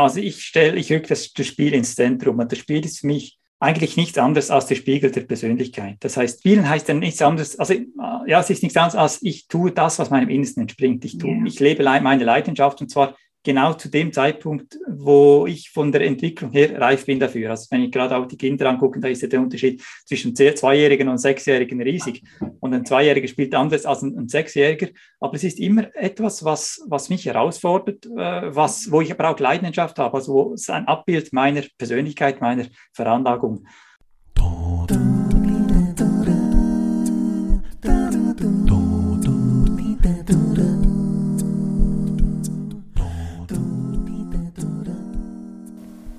Also ich stelle, ich rücke das, das Spiel ins Zentrum und das Spiel ist für mich eigentlich nichts anderes als der Spiegel der Persönlichkeit. Das heißt, Spielen heißt dann nichts anderes, also ja, es ist nichts anderes als ich tue das, was meinem Innersten entspringt. Ich tue, yeah. ich lebe meine Leidenschaft und zwar genau zu dem Zeitpunkt, wo ich von der Entwicklung her reif bin dafür. Also wenn ich gerade auch die Kinder angucke, da ist ja der Unterschied zwischen Zweijährigen und Sechsjährigen riesig. Und ein Zweijähriger spielt anders als ein, Sechsjähriger. Aber es ist immer etwas, was, was mich herausfordert, äh, was, wo ich aber auch Leidenschaft habe, also wo es ein Abbild meiner Persönlichkeit, meiner Veranlagung.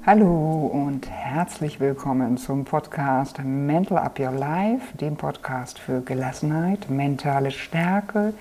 Hallo und herzlich willkommen zum Podcast Mental Up Your Life, dem Podcast für Gelassenheit, mentale Stärke,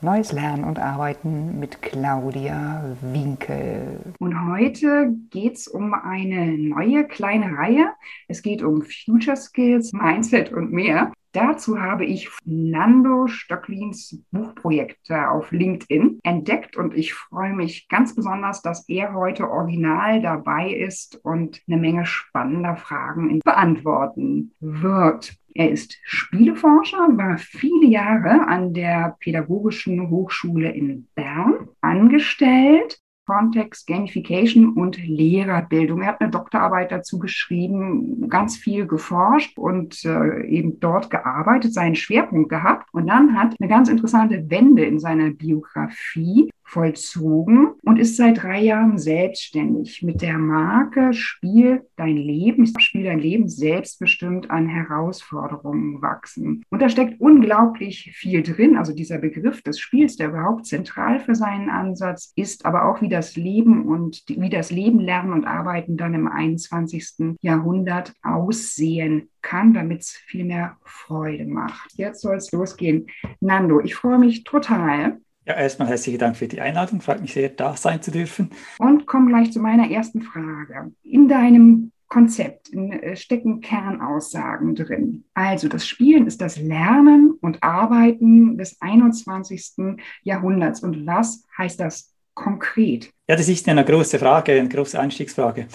neues Lernen und Arbeiten mit Claudia Winkel. Und heute geht es um eine neue kleine Reihe. Es geht um Future Skills, Mindset und mehr. Dazu habe ich Nando Stöcklins Buchprojekte auf LinkedIn entdeckt und ich freue mich ganz besonders, dass er heute original dabei ist und eine Menge spannender Fragen beantworten wird. Er ist Spieleforscher, war viele Jahre an der Pädagogischen Hochschule in Bern angestellt Kontext, Gamification und Lehrerbildung. Er hat eine Doktorarbeit dazu geschrieben, ganz viel geforscht und äh, eben dort gearbeitet, seinen Schwerpunkt gehabt. Und dann hat eine ganz interessante Wende in seiner Biografie vollzogen und ist seit drei Jahren selbstständig mit der Marke Spiel dein Leben, Spiel dein Leben selbstbestimmt an Herausforderungen wachsen. Und da steckt unglaublich viel drin. Also dieser Begriff des Spiels, der überhaupt zentral für seinen Ansatz ist, aber auch wie das Leben und wie das Leben, Lernen und Arbeiten dann im 21. Jahrhundert aussehen kann, damit es viel mehr Freude macht. Jetzt soll es losgehen. Nando, ich freue mich total, ja, erstmal herzlichen Dank für die Einladung. Freut mich sehr, da sein zu dürfen. Und komme gleich zu meiner ersten Frage. In deinem Konzept äh, stecken Kernaussagen drin. Also das Spielen ist das Lernen und Arbeiten des 21. Jahrhunderts. Und was heißt das konkret? Ja, das ist eine große Frage, eine große Einstiegsfrage.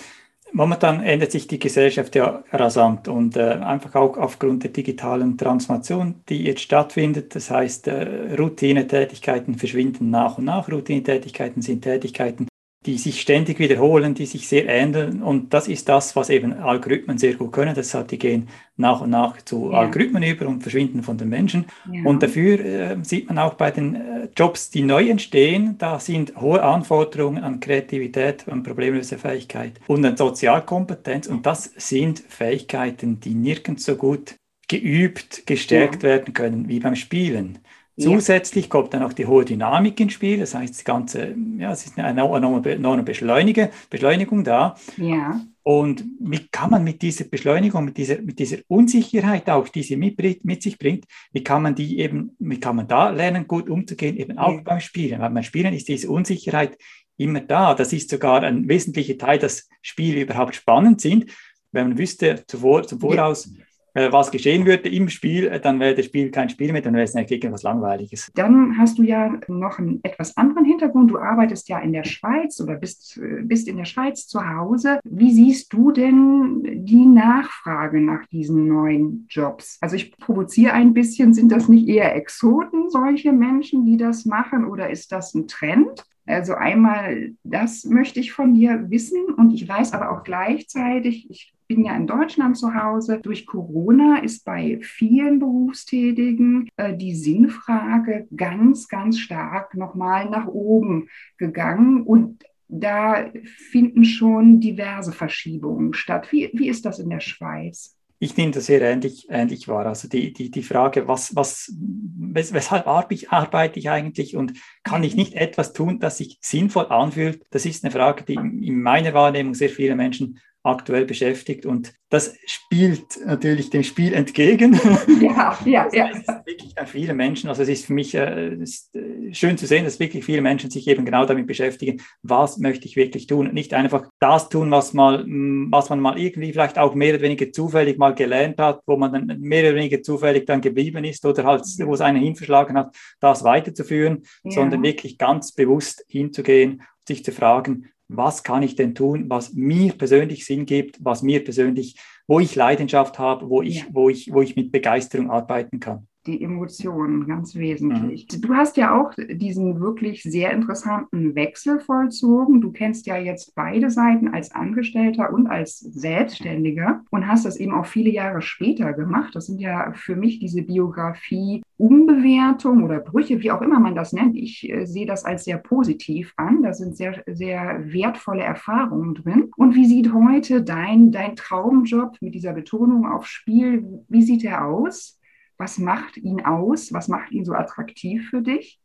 Momentan ändert sich die Gesellschaft ja rasant und äh, einfach auch aufgrund der digitalen Transformation, die jetzt stattfindet. Das heißt, äh, Routinetätigkeiten verschwinden nach und nach. Routinetätigkeiten sind Tätigkeiten, die sich ständig wiederholen, die sich sehr ähneln. Und das ist das, was eben Algorithmen sehr gut können. Deshalb, die gehen nach und nach zu ja. Algorithmen über und verschwinden von den Menschen. Ja. Und dafür äh, sieht man auch bei den äh, Jobs, die neu entstehen, da sind hohe Anforderungen an Kreativität, an Problemlösefähigkeit und an Sozialkompetenz. Und das sind Fähigkeiten, die nirgends so gut geübt, gestärkt ja. werden können wie beim Spielen. Zusätzlich kommt dann auch die hohe Dynamik ins Spiel, das heißt, das ganze, ja, es ist eine enorme Beschleunige, Beschleunigung da. Ja. Und wie kann man mit dieser Beschleunigung, mit dieser, mit dieser Unsicherheit auch, die sie mit, mit sich bringt, wie kann man die eben, wie kann man da lernen, gut umzugehen, eben auch ja. beim Spielen? Weil beim Spielen ist diese Unsicherheit immer da. Das ist sogar ein wesentlicher Teil, dass Spiele überhaupt spannend sind. Wenn man wüsste zuvor, zum Voraus, ja was geschehen würde im Spiel, äh, dann wäre das Spiel kein Spiel mehr, dann wäre es eigentlich irgendwas Langweiliges. Dann hast du ja noch einen etwas anderen Hintergrund. Du arbeitest ja in der Schweiz oder bist, äh, bist in der Schweiz zu Hause. Wie siehst du denn die Nachfrage nach diesen neuen Jobs? Also ich provoziere ein bisschen, sind das nicht eher Exoten, solche Menschen, die das machen, oder ist das ein Trend? Also einmal, das möchte ich von dir wissen und ich weiß aber auch gleichzeitig, ich bin ja in Deutschland zu Hause. Durch Corona ist bei vielen Berufstätigen äh, die Sinnfrage ganz, ganz stark nochmal nach oben gegangen und da finden schon diverse Verschiebungen statt. Wie, wie ist das in der Schweiz? Ich nehme das sehr ähnlich, ähnlich wahr. Also die, die, die Frage, was, was, weshalb arbeite ich eigentlich und kann ich nicht etwas tun, das sich sinnvoll anfühlt, das ist eine Frage, die in meiner Wahrnehmung sehr viele Menschen aktuell beschäftigt. Und das spielt natürlich dem Spiel entgegen. Ja, ja, ja. Das ist wirklich viele Menschen, also es ist für mich äh, ist, äh, schön zu sehen, dass wirklich viele Menschen sich eben genau damit beschäftigen, was möchte ich wirklich tun. Und nicht einfach das tun, was, mal, was man mal irgendwie vielleicht auch mehr oder weniger zufällig mal gelernt hat, wo man dann mehr oder weniger zufällig dann geblieben ist oder halt, wo es einen hinverschlagen hat, das weiterzuführen, ja. sondern wirklich ganz bewusst hinzugehen sich zu fragen, was kann ich denn tun, was mir persönlich Sinn gibt, was mir persönlich, wo ich Leidenschaft habe, wo ich, ja. wo ich, wo ich mit Begeisterung arbeiten kann die Emotionen, ganz wesentlich. Mhm. Du hast ja auch diesen wirklich sehr interessanten Wechsel vollzogen. Du kennst ja jetzt beide Seiten als Angestellter und als Selbstständiger und hast das eben auch viele Jahre später gemacht. Das sind ja für mich diese Biografie Umbewertung oder Brüche, wie auch immer man das nennt. Ich äh, sehe das als sehr positiv an. Da sind sehr, sehr wertvolle Erfahrungen drin. Und wie sieht heute dein, dein Traumjob mit dieser Betonung auf Spiel, wie sieht er aus? Was macht ihn aus? Was macht ihn so attraktiv für dich?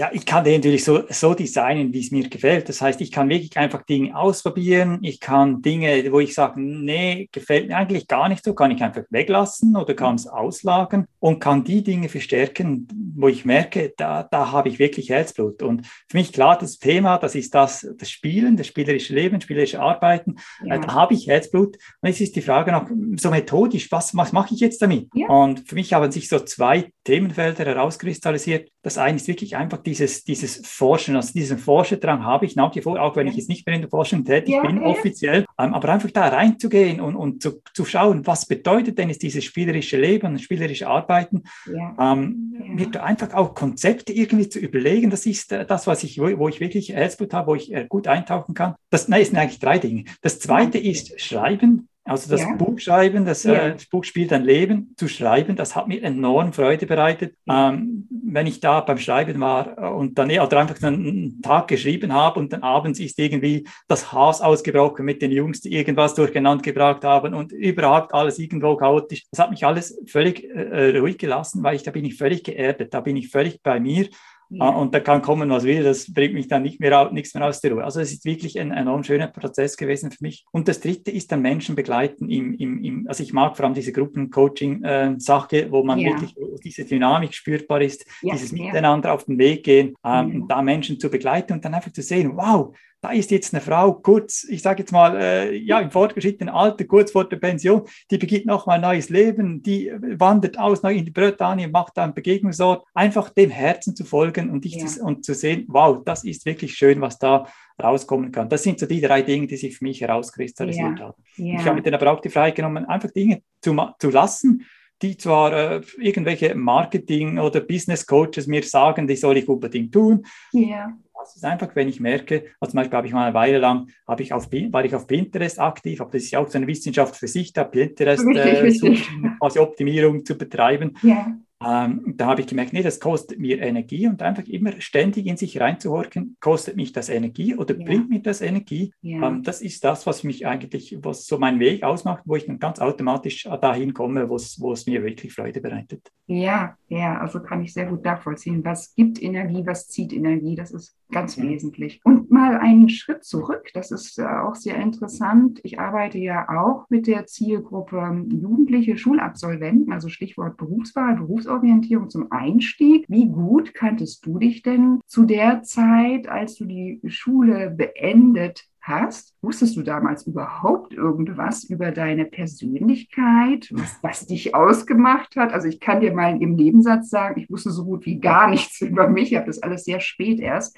Ja, ich kann den natürlich so, so designen, wie es mir gefällt. Das heißt, ich kann wirklich einfach Dinge ausprobieren. Ich kann Dinge, wo ich sage, nee, gefällt mir eigentlich gar nicht so, kann ich einfach weglassen oder kann es auslagern und kann die Dinge verstärken, wo ich merke, da, da habe ich wirklich Herzblut. Und für mich klar, das Thema, das ist das, das Spielen, das spielerische Leben, spielerische Arbeiten. Ja. Äh, da habe ich Herzblut. Und jetzt ist die Frage noch so methodisch, was, was mache ich jetzt damit? Ja. Und für mich haben sich so zwei Themenfelder herauskristallisiert. Das eine ist wirklich einfach dieses, dieses Forschen, also diesen Forscherdrang habe ich nach wie vor, auch wenn ich jetzt nicht mehr in der Forschung tätig ja, bin, ja. offiziell, ähm, aber einfach da reinzugehen und, und zu, zu schauen, was bedeutet denn jetzt dieses spielerische Leben, spielerische Arbeiten, ja. Ähm, mir einfach auch Konzepte irgendwie zu überlegen, das ist äh, das, was ich, wo, ich wirklich Herzblut habe, wo ich äh, gut eintauchen kann. Das, nein, es sind eigentlich drei Dinge. Das zweite ist Schreiben, also das ja. Buch schreiben, das, ja. äh, das, Buch spielt ein Leben zu schreiben, das hat mir enorm Freude bereitet. Ähm, wenn ich da beim Schreiben war äh, und dann oder einfach einen Tag geschrieben habe und dann abends ist irgendwie das Haus ausgebrochen mit den Jungs, die irgendwas durcheinander gebracht haben und überhaupt alles irgendwo chaotisch. Das hat mich alles völlig äh, ruhig gelassen, weil ich da bin ich völlig geerdet, da bin ich völlig bei mir ja. Und da kann kommen, was will, das bringt mich dann nicht mehr, nichts mehr aus der Ruhe. Also es ist wirklich ein enorm schöner Prozess gewesen für mich. Und das Dritte ist dann Menschen begleiten im, im, im also ich mag vor allem diese Gruppencoaching-Sache, äh, wo man ja. wirklich diese Dynamik spürbar ist, ja, dieses Miteinander auf den Weg gehen, ähm, da Menschen zu begleiten und dann einfach zu sehen, wow, da ist jetzt eine Frau kurz, ich sage jetzt mal, äh, ja, im fortgeschrittenen Alter, kurz vor der Pension, die beginnt nochmal ein neues Leben, die wandert aus in die Bretagne, macht da einen Begegnungsort, einfach dem Herzen zu folgen und, ja. das, und zu sehen, wow, das ist wirklich schön, was da rauskommen kann. Das sind so die drei Dinge, die sich für mich herauskristallisiert ja. haben. Ja. Ich habe mir dann aber auch die Freiheit genommen, einfach Dinge zu, zu lassen, die zwar äh, irgendwelche Marketing- oder Business-Coaches mir sagen, die soll ich unbedingt tun. Ja. Das ist einfach, wenn ich merke, also zum Beispiel habe ich mal eine Weile lang, habe ich auf, war ich auf Pinterest aktiv, aber das ist ja auch so eine Wissenschaft für sich, da Pinterest richtig, äh, quasi Optimierung zu betreiben. Ja. Ähm, da habe ich gemerkt, nee, das kostet mir Energie und einfach immer ständig in sich reinzuhorchen, kostet mich das Energie oder ja. bringt mir das Energie? Ja. Ähm, das ist das, was mich eigentlich, was so meinen Weg ausmacht, wo ich dann ganz automatisch dahin komme, wo es mir wirklich Freude bereitet. Ja, ja, also kann ich sehr gut nachvollziehen. Was gibt Energie, was zieht Energie? Das ist ganz ja. wesentlich. Und mal einen Schritt zurück, das ist äh, auch sehr interessant. Ich arbeite ja auch mit der Zielgruppe ähm, Jugendliche Schulabsolventen, also Stichwort Berufswahl, Berufsorientierung zum Einstieg. Wie gut kanntest du dich denn zu der Zeit, als du die Schule beendet hast. Wusstest du damals überhaupt irgendwas über deine Persönlichkeit, was, was, dich ausgemacht hat? Also ich kann dir mal im Nebensatz sagen, ich wusste so gut wie gar nichts über mich. Ich habe das alles sehr spät erst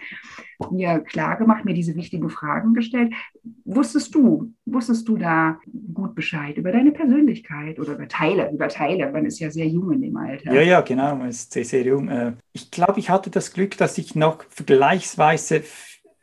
mir klar gemacht, mir diese wichtigen Fragen gestellt. Wusstest du, wusstest du da gut Bescheid über deine Persönlichkeit oder über Teile, über Teile? Man ist ja sehr jung in dem Alter. Ja, ja, genau, man ist sehr, sehr jung. Äh, ich glaube, ich hatte das Glück, dass ich noch vergleichsweise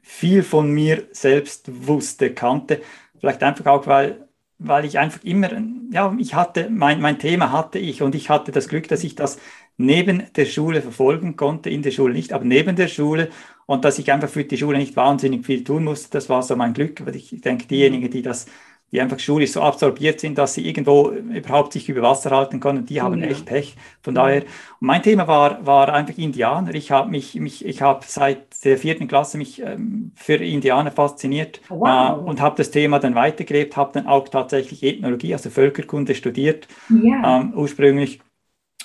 viel von mir selbst wusste, kannte. Vielleicht einfach auch, weil, weil ich einfach immer, ja, ich hatte, mein, mein Thema hatte ich und ich hatte das Glück, dass ich das neben der Schule verfolgen konnte, in der Schule nicht, aber neben der Schule und dass ich einfach für die Schule nicht wahnsinnig viel tun musste, das war so mein Glück, weil ich denke, diejenigen, die das die einfach schulisch so absorbiert sind, dass sie irgendwo überhaupt sich über Wasser halten können, die haben ja. echt Pech. Von ja. daher, mein Thema war, war einfach Indianer. Ich habe mich, mich, ich habe seit der vierten Klasse mich ähm, für Indianer fasziniert oh, wow. äh, und habe das Thema dann weitergelebt, habe dann auch tatsächlich Ethnologie, also Völkerkunde studiert, ja. ähm, ursprünglich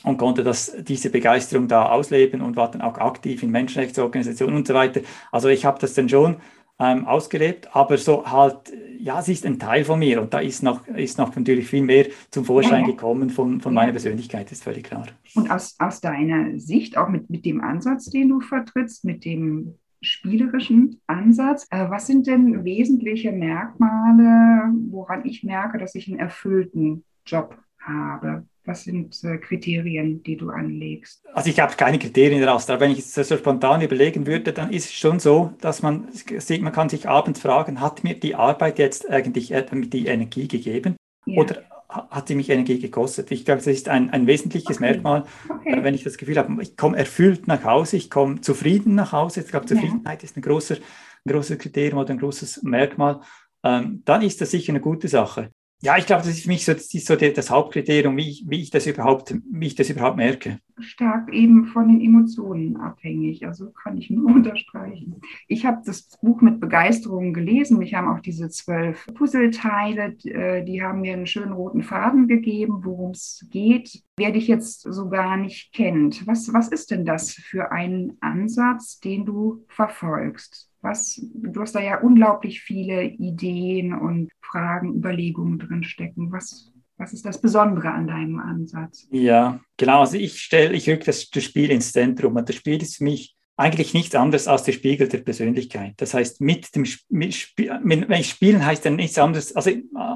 und konnte das, diese Begeisterung da ausleben und war dann auch aktiv in Menschenrechtsorganisationen und so weiter. Also ich habe das dann schon ähm, ausgelebt, aber so halt, ja, es ist ein Teil von mir und da ist noch, ist noch natürlich viel mehr zum Vorschein gekommen von, von meiner Persönlichkeit, ist völlig klar. Und aus, aus deiner Sicht, auch mit, mit dem Ansatz, den du vertrittst, mit dem spielerischen Ansatz. Äh, was sind denn wesentliche Merkmale, woran ich merke, dass ich einen erfüllten Job habe? Was sind äh, Kriterien, die du anlegst? Also ich habe keine Kriterien daraus. Aber wenn ich es so spontan überlegen würde, dann ist es schon so, dass man sieht, man kann sich abends fragen, hat mir die Arbeit jetzt eigentlich die Energie gegeben? Ja. Oder hat sie mich Energie gekostet. Ich glaube, das ist ein, ein wesentliches okay. Merkmal, okay. Äh, wenn ich das Gefühl habe, ich komme erfüllt nach Hause, ich komme zufrieden nach Hause. Ich glaube, Zufriedenheit ja. ist ein, großer, ein großes Kriterium oder ein großes Merkmal. Ähm, dann ist das sicher eine gute Sache ja, ich glaube, das ist für mich so, das, so das Hauptkriterium, wie ich, wie, ich das überhaupt, wie ich das überhaupt merke. Stark eben von den Emotionen abhängig, also kann ich nur unterstreichen. Ich habe das Buch mit Begeisterung gelesen. Mich haben auch diese zwölf Puzzleteile, äh, die haben mir einen schönen roten Faden gegeben, worum es geht. Wer dich jetzt so gar nicht kennt, was, was ist denn das für ein Ansatz, den du verfolgst? Was, du hast da ja unglaublich viele Ideen und Fragen, Überlegungen drin stecken. Was, was ist das Besondere an deinem Ansatz? Ja, genau. Also ich stelle, ich rücke das, das Spiel ins Zentrum und das Spiel ist für mich eigentlich nichts anderes als der Spiegel der Persönlichkeit. Das heißt, mit dem mit, wenn ich spielen heißt dann nichts anderes, also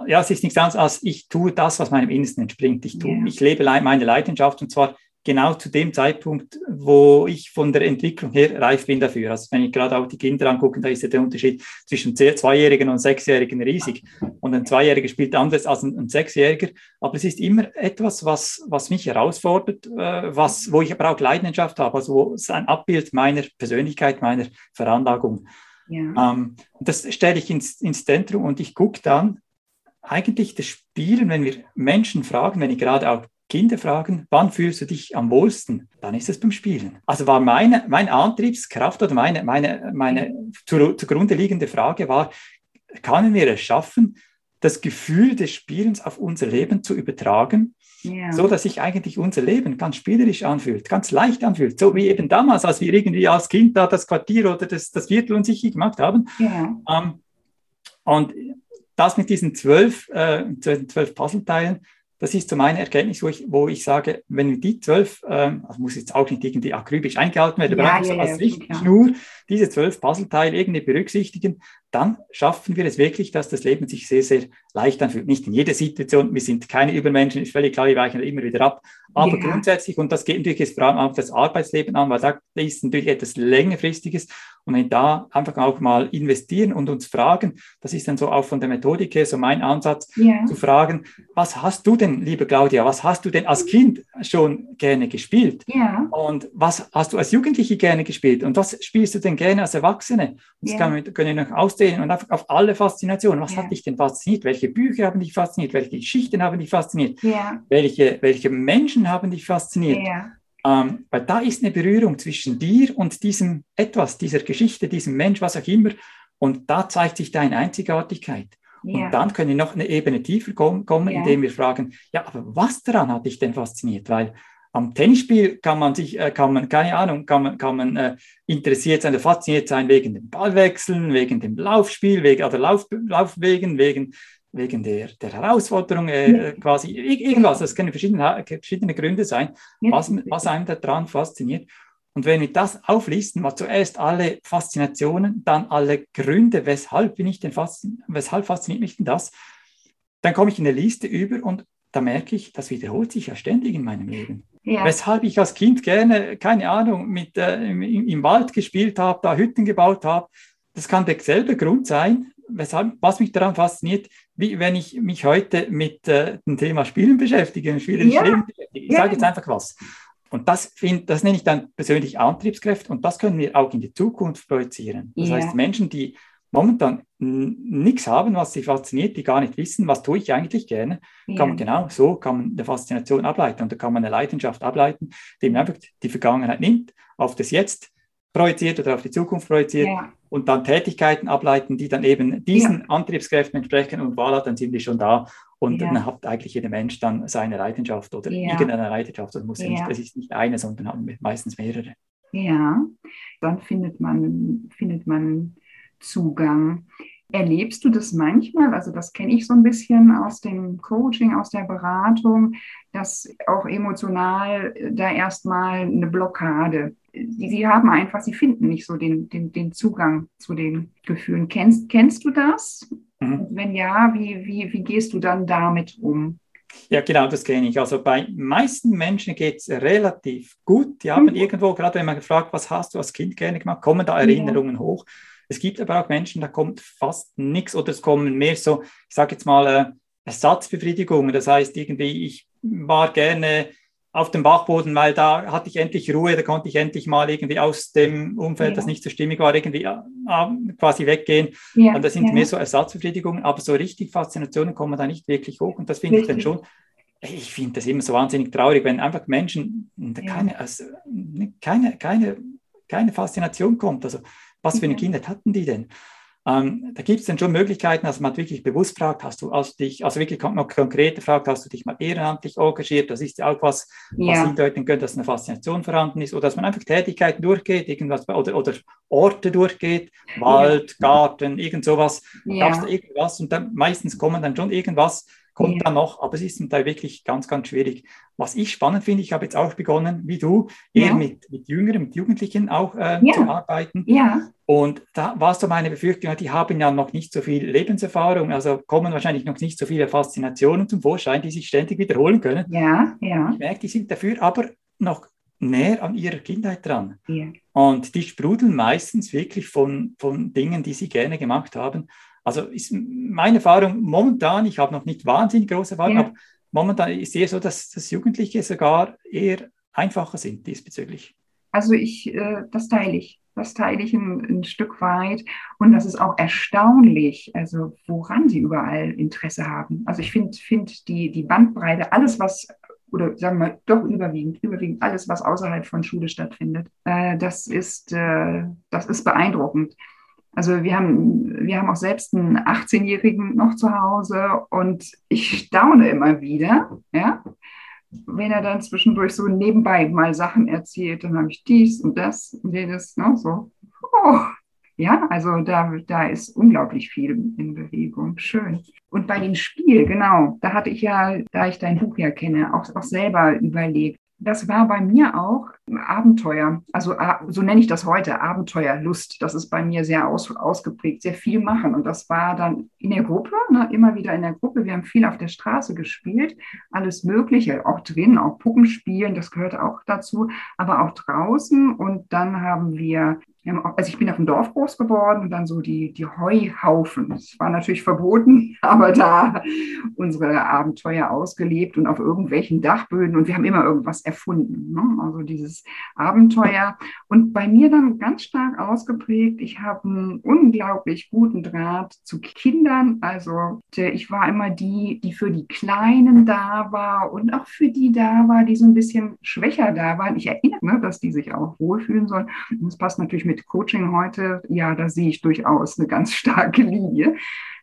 ja, es ist nichts anderes als ich tue das, was meinem Innersten entspringt. Ich tue, yeah. ich lebe meine Leidenschaft und zwar genau zu dem Zeitpunkt, wo ich von der Entwicklung her reif bin dafür. Also wenn ich gerade auch die Kinder angucke, da ist ja der Unterschied zwischen Zweijährigen und Sechsjährigen riesig. Und ein Zweijähriger spielt anders als ein, ein Sechsjähriger. Aber es ist immer etwas, was, was mich herausfordert, äh, was, wo ich aber auch Leidenschaft habe, also wo es ein Abbild meiner Persönlichkeit, meiner Veranlagung. Ja. Ähm, das stelle ich ins, ins Zentrum und ich gucke dann eigentlich das Spielen, wenn wir Menschen fragen, wenn ich gerade auch Kinder fragen, wann fühlst du dich am wohlsten? Dann ist es beim Spielen. Also war meine, meine Antriebskraft oder meine, meine, meine zu, zugrunde liegende Frage war, können wir es schaffen, das Gefühl des Spielens auf unser Leben zu übertragen, ja. so dass sich eigentlich unser Leben ganz spielerisch anfühlt, ganz leicht anfühlt, so wie eben damals, als wir irgendwie als Kind da das Quartier oder das, das Viertel unsicher gemacht haben. Ja. Ähm, und das mit diesen zwölf, äh, zwölf Puzzleteilen, das ist so meine Erkenntnis, wo ich, wo ich sage, wenn die zwölf, ähm, also muss jetzt auch nicht irgendwie akribisch eingehalten werden, ja, aber ja, als ja, nur diese zwölf Puzzleteile irgendwie berücksichtigen, dann schaffen wir es wirklich, dass das Leben sich sehr, sehr leicht anfühlt. Nicht in jeder Situation, wir sind keine Übermenschen, ist völlig klar, wir weichen immer wieder ab. Aber ja. grundsätzlich, und das geht natürlich jetzt vor allem auch das Arbeitsleben an, weil da ist natürlich etwas längerfristiges. Und wenn da einfach auch mal investieren und uns fragen, das ist dann so auch von der Methodik her so mein Ansatz, ja. zu fragen, was hast du denn, liebe Claudia, was hast du denn als Kind schon gerne gespielt? Ja. Und was hast du als Jugendliche gerne gespielt? Und was spielst du denn gerne als Erwachsene? Und das kann man, können wir noch ausdehnen und einfach auf alle Faszinationen. Was hat dich denn fasziniert? Welche Bücher haben dich fasziniert? Welche Geschichten haben dich fasziniert? Welche, welche Menschen haben dich fasziniert. Ähm, weil da ist eine Berührung zwischen dir und diesem etwas, dieser Geschichte, diesem Mensch, was auch immer. Und da zeigt sich deine Einzigartigkeit. Und dann können wir noch eine Ebene tiefer kommen, indem wir fragen, ja, aber was daran hat dich denn fasziniert? Weil am Tennisspiel kann man sich, äh, kann man, keine Ahnung, kann man, kann man äh, interessiert sein oder fasziniert sein wegen dem Ballwechseln, wegen dem Laufspiel, wegen, oder Lauf, Laufwegen, wegen wegen der, der Herausforderung äh, quasi, irgendwas, das können verschiedene, verschiedene Gründe sein, was, was einem daran fasziniert. Und wenn wir das auflisten, mal zuerst alle Faszinationen, dann alle Gründe, weshalb bin ich denn fasziniert, weshalb fasziniert mich denn das, dann komme ich in eine Liste über und da merke ich, das wiederholt sich ja ständig in meinem Leben. Ja. Weshalb ich als Kind gerne, keine Ahnung, mit, äh, im, im, Wald gespielt habe, da Hütten gebaut habe. Das kann derselbe Grund sein, weshalb, was mich daran fasziniert, wie wenn ich mich heute mit äh, dem Thema Spielen beschäftige, Spielen ja. beschäftige. Ich ja. sage jetzt einfach was. Und das, find, das nenne ich dann persönlich Antriebskräfte und das können wir auch in die Zukunft projizieren. Das heißt, Menschen, die momentan nichts haben, was sie fasziniert, die gar nicht wissen, was tue ich eigentlich gerne, ja. kann man genau so, kann man eine Faszination ableiten und da kann man eine Leidenschaft ableiten, die man einfach die Vergangenheit nimmt, auf das Jetzt projiziert oder auf die Zukunft projiziert ja. und dann Tätigkeiten ableiten, die dann eben diesen ja. Antriebskräften entsprechen und voilà, dann sind die schon da und dann hat eigentlich jeder Mensch dann seine Leidenschaft oder irgendeine Leidenschaft. Das muss nicht, das ist nicht eine, sondern haben meistens mehrere. Ja, dann findet man, findet man Zugang. Erlebst du das manchmal? Also das kenne ich so ein bisschen aus dem Coaching, aus der Beratung, dass auch emotional da erstmal eine Blockade. Sie haben einfach, sie finden nicht so den, den, den Zugang zu den Gefühlen. Kennst, kennst du das? Mhm. Wenn ja, wie, wie, wie gehst du dann damit um? Ja, genau, das kenne ich. Also bei meisten Menschen geht es relativ gut. Die haben mhm. irgendwo, gerade wenn man fragt, was hast du als Kind gerne gemacht, kommen da Erinnerungen ja. hoch. Es gibt aber auch Menschen, da kommt fast nichts oder es kommen mehr so, ich sage jetzt mal, äh, Ersatzbefriedigungen. Das heißt, irgendwie, ich war gerne auf dem Bachboden, weil da hatte ich endlich Ruhe, da konnte ich endlich mal irgendwie aus dem Umfeld, ja. das nicht so stimmig war, irgendwie äh, quasi weggehen. Ja, und das sind ja. mehr so Ersatzbefriedigungen, aber so richtig Faszinationen kommen da nicht wirklich hoch. Und das finde ich dann schon, ich finde das immer so wahnsinnig traurig, wenn einfach Menschen keine, also, keine, keine, keine Faszination kommt. Also was für eine Kindheit hatten die denn? Ähm, da gibt es dann schon Möglichkeiten, dass man wirklich bewusst fragt, hast du also dich, also wirklich noch konkret fragt, hast du dich mal ehrenamtlich engagiert? Das ist ja auch was, ja. was hindeuten könnte, dass eine Faszination vorhanden ist oder dass man einfach Tätigkeiten durchgeht, irgendwas oder, oder Orte durchgeht, Wald, ja. Garten, irgend sowas. Ja. Gab es da irgendwas und dann meistens kommen dann schon irgendwas, kommt ja. dann noch, aber es ist zum Teil wirklich ganz, ganz schwierig. Was ich spannend finde, ich habe jetzt auch begonnen, wie du, eher ja. mit, mit Jüngeren, mit Jugendlichen auch äh, ja. zu arbeiten. Ja. Und da war so meine Befürchtung, die haben ja noch nicht so viel Lebenserfahrung, also kommen wahrscheinlich noch nicht so viele Faszinationen zum Vorschein, die sich ständig wiederholen können. Ja, ja. Ich merke, die sind dafür aber noch näher an ihrer Kindheit dran. Ja. Und die sprudeln meistens wirklich von, von Dingen, die sie gerne gemacht haben. Also ist meine Erfahrung momentan, ich habe noch nicht wahnsinnig große Erfahrung, ja. aber momentan ist eher so, dass, dass Jugendliche sogar eher einfacher sind diesbezüglich. Also ich, äh, das teile ich. Das teile ich ein, ein, Stück weit. Und das ist auch erstaunlich, also woran sie überall Interesse haben. Also ich finde find die, die Bandbreite, alles, was, oder sagen wir doch überwiegend, überwiegend alles, was außerhalb von Schule stattfindet, äh, das, ist, äh, das ist beeindruckend. Also wir haben, wir haben auch selbst einen 18-Jährigen noch zu Hause und ich staune immer wieder, ja, wenn er dann zwischendurch so nebenbei mal Sachen erzählt, dann habe ich dies und das und jenes, ne, so. Oh, ja, also da, da ist unglaublich viel in Bewegung. Schön. Und bei dem Spiel, genau, da hatte ich ja, da ich dein Buch ja kenne, auch, auch selber überlegt, das war bei mir auch Abenteuer. Also so nenne ich das heute, Abenteuerlust. Das ist bei mir sehr aus, ausgeprägt, sehr viel machen. Und das war dann in der Gruppe, ne, immer wieder in der Gruppe. Wir haben viel auf der Straße gespielt, alles Mögliche, auch drin, auch Puppenspielen, das gehört auch dazu, aber auch draußen. Und dann haben wir also ich bin auf dem Dorf groß geworden und dann so die, die Heuhaufen. Das war natürlich verboten, aber da unsere Abenteuer ausgelebt und auf irgendwelchen Dachböden und wir haben immer irgendwas erfunden. Ne? Also dieses Abenteuer. Und bei mir dann ganz stark ausgeprägt, ich habe einen unglaublich guten Draht zu Kindern. Also ich war immer die, die für die Kleinen da war und auch für die da war, die so ein bisschen schwächer da waren. Ich erinnere mich, dass die sich auch wohlfühlen sollen. Und das passt natürlich mit mit Coaching heute, ja, da sehe ich durchaus eine ganz starke Linie,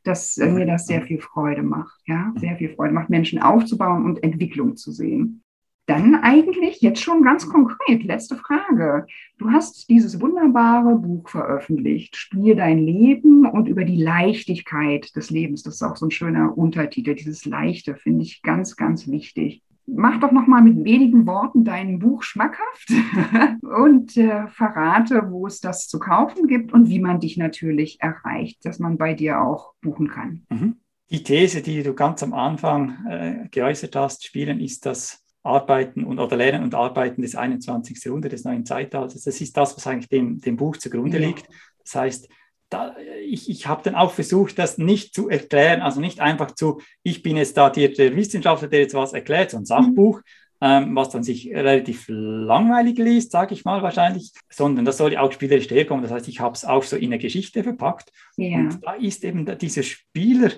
dass äh, mir das sehr viel Freude macht, ja, sehr viel Freude macht, Menschen aufzubauen und Entwicklung zu sehen. Dann eigentlich jetzt schon ganz konkret, letzte Frage. Du hast dieses wunderbare Buch veröffentlicht, Spiel dein Leben und über die Leichtigkeit des Lebens. Das ist auch so ein schöner Untertitel, dieses Leichte finde ich ganz, ganz wichtig mach doch noch mal mit wenigen Worten dein Buch schmackhaft und äh, verrate, wo es das zu kaufen gibt und wie man dich natürlich erreicht, dass man bei dir auch buchen kann. Mhm. Die These, die du ganz am Anfang äh, geäußert hast, Spielen ist das Arbeiten und oder Lernen und Arbeiten des 21. Jahrhunderts, des neuen Zeitalters. Das ist das, was eigentlich dem, dem Buch zugrunde ja. liegt. Das heißt, da, ich, ich habe dann auch versucht, das nicht zu erklären, also nicht einfach zu, ich bin jetzt da der, der Wissenschaftler, der jetzt was erklärt, so ein Sachbuch, ähm, was dann sich relativ langweilig liest, sage ich mal wahrscheinlich, sondern das soll ja auch spielerisch herkommen. Das heißt, ich habe es auch so in eine Geschichte verpackt. Ja. Und da ist eben dieser Spieler,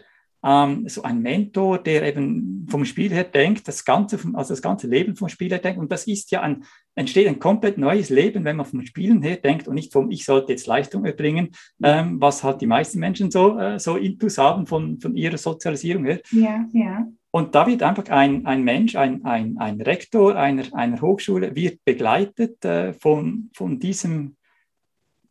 ähm, so ein Mentor, der eben vom Spiel her denkt, das ganze, also das ganze Leben vom Spiel her denkt. Und das ist ja ein, entsteht ein komplett neues Leben, wenn man vom Spielen her denkt und nicht vom, ich sollte jetzt Leistung erbringen, ähm, was halt die meisten Menschen so, äh, so Intus haben von, von ihrer Sozialisierung her. Ja, ja. Und da wird einfach ein, ein Mensch, ein, ein, ein Rektor einer, einer Hochschule, wird begleitet äh, von, von, diesem,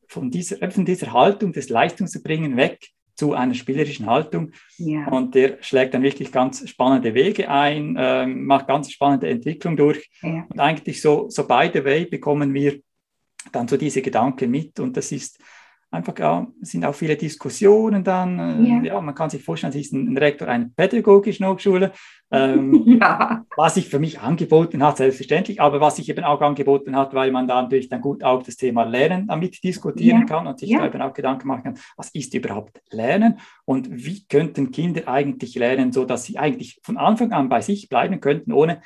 von, dieser, von dieser Haltung des Leistungserbringen weg zu einer spielerischen Haltung. Ja. Und der schlägt dann wirklich ganz spannende Wege ein, äh, macht ganz spannende Entwicklung durch. Ja. Und eigentlich so, so by the way bekommen wir dann so diese Gedanken mit. Und das ist einfach, ja, es sind auch viele Diskussionen dann. Äh, ja. ja man kann sich vorstellen, es ist ein Rektor einer pädagogischen Hochschule, ähm, ja. was sich für mich angeboten hat, selbstverständlich, aber was sich eben auch angeboten hat, weil man da natürlich dann gut auch das Thema Lernen damit diskutieren ja. kann und sich da eben auch Gedanken machen kann, was ist überhaupt Lernen und wie könnten Kinder eigentlich lernen, so dass sie eigentlich von Anfang an bei sich bleiben könnten, ohne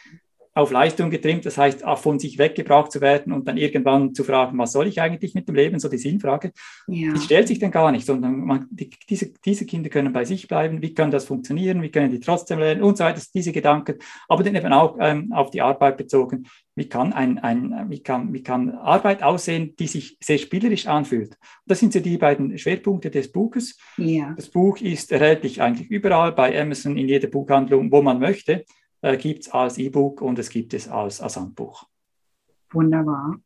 auf Leistung getrimmt, das heißt, von sich weggebracht zu werden und dann irgendwann zu fragen, was soll ich eigentlich mit dem Leben, so die Sinnfrage, ja. die stellt sich dann gar nicht, sondern man, die, diese, diese Kinder können bei sich bleiben, wie kann das funktionieren, wie können die trotzdem lernen und so weiter, diese Gedanken, aber dann eben auch ähm, auf die Arbeit bezogen, wie kann, ein, ein, wie, kann, wie kann Arbeit aussehen, die sich sehr spielerisch anfühlt. Das sind so die beiden Schwerpunkte des Buches. Ja. Das Buch ist erhältlich eigentlich überall, bei Amazon, in jeder Buchhandlung, wo man möchte äh, gibt es als E-Book und es gibt es als, als Handbuch. Wunderbar.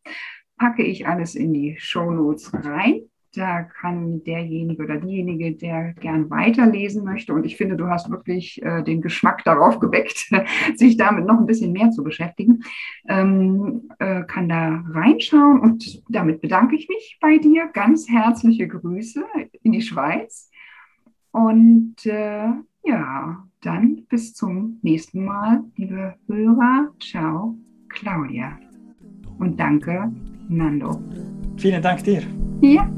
Packe ich alles in die Show Notes rein. Da kann derjenige oder diejenige, der gern weiterlesen möchte, und ich finde, du hast wirklich äh, den Geschmack darauf geweckt, sich damit noch ein bisschen mehr zu beschäftigen, ähm, äh, kann da reinschauen. Und damit bedanke ich mich bei dir. Ganz herzliche Grüße in die Schweiz. Und äh, ja, dann bis zum nächsten Mal, liebe Hörer. Ciao, Claudia. Und danke, Nando. Vielen Dank dir. Ja.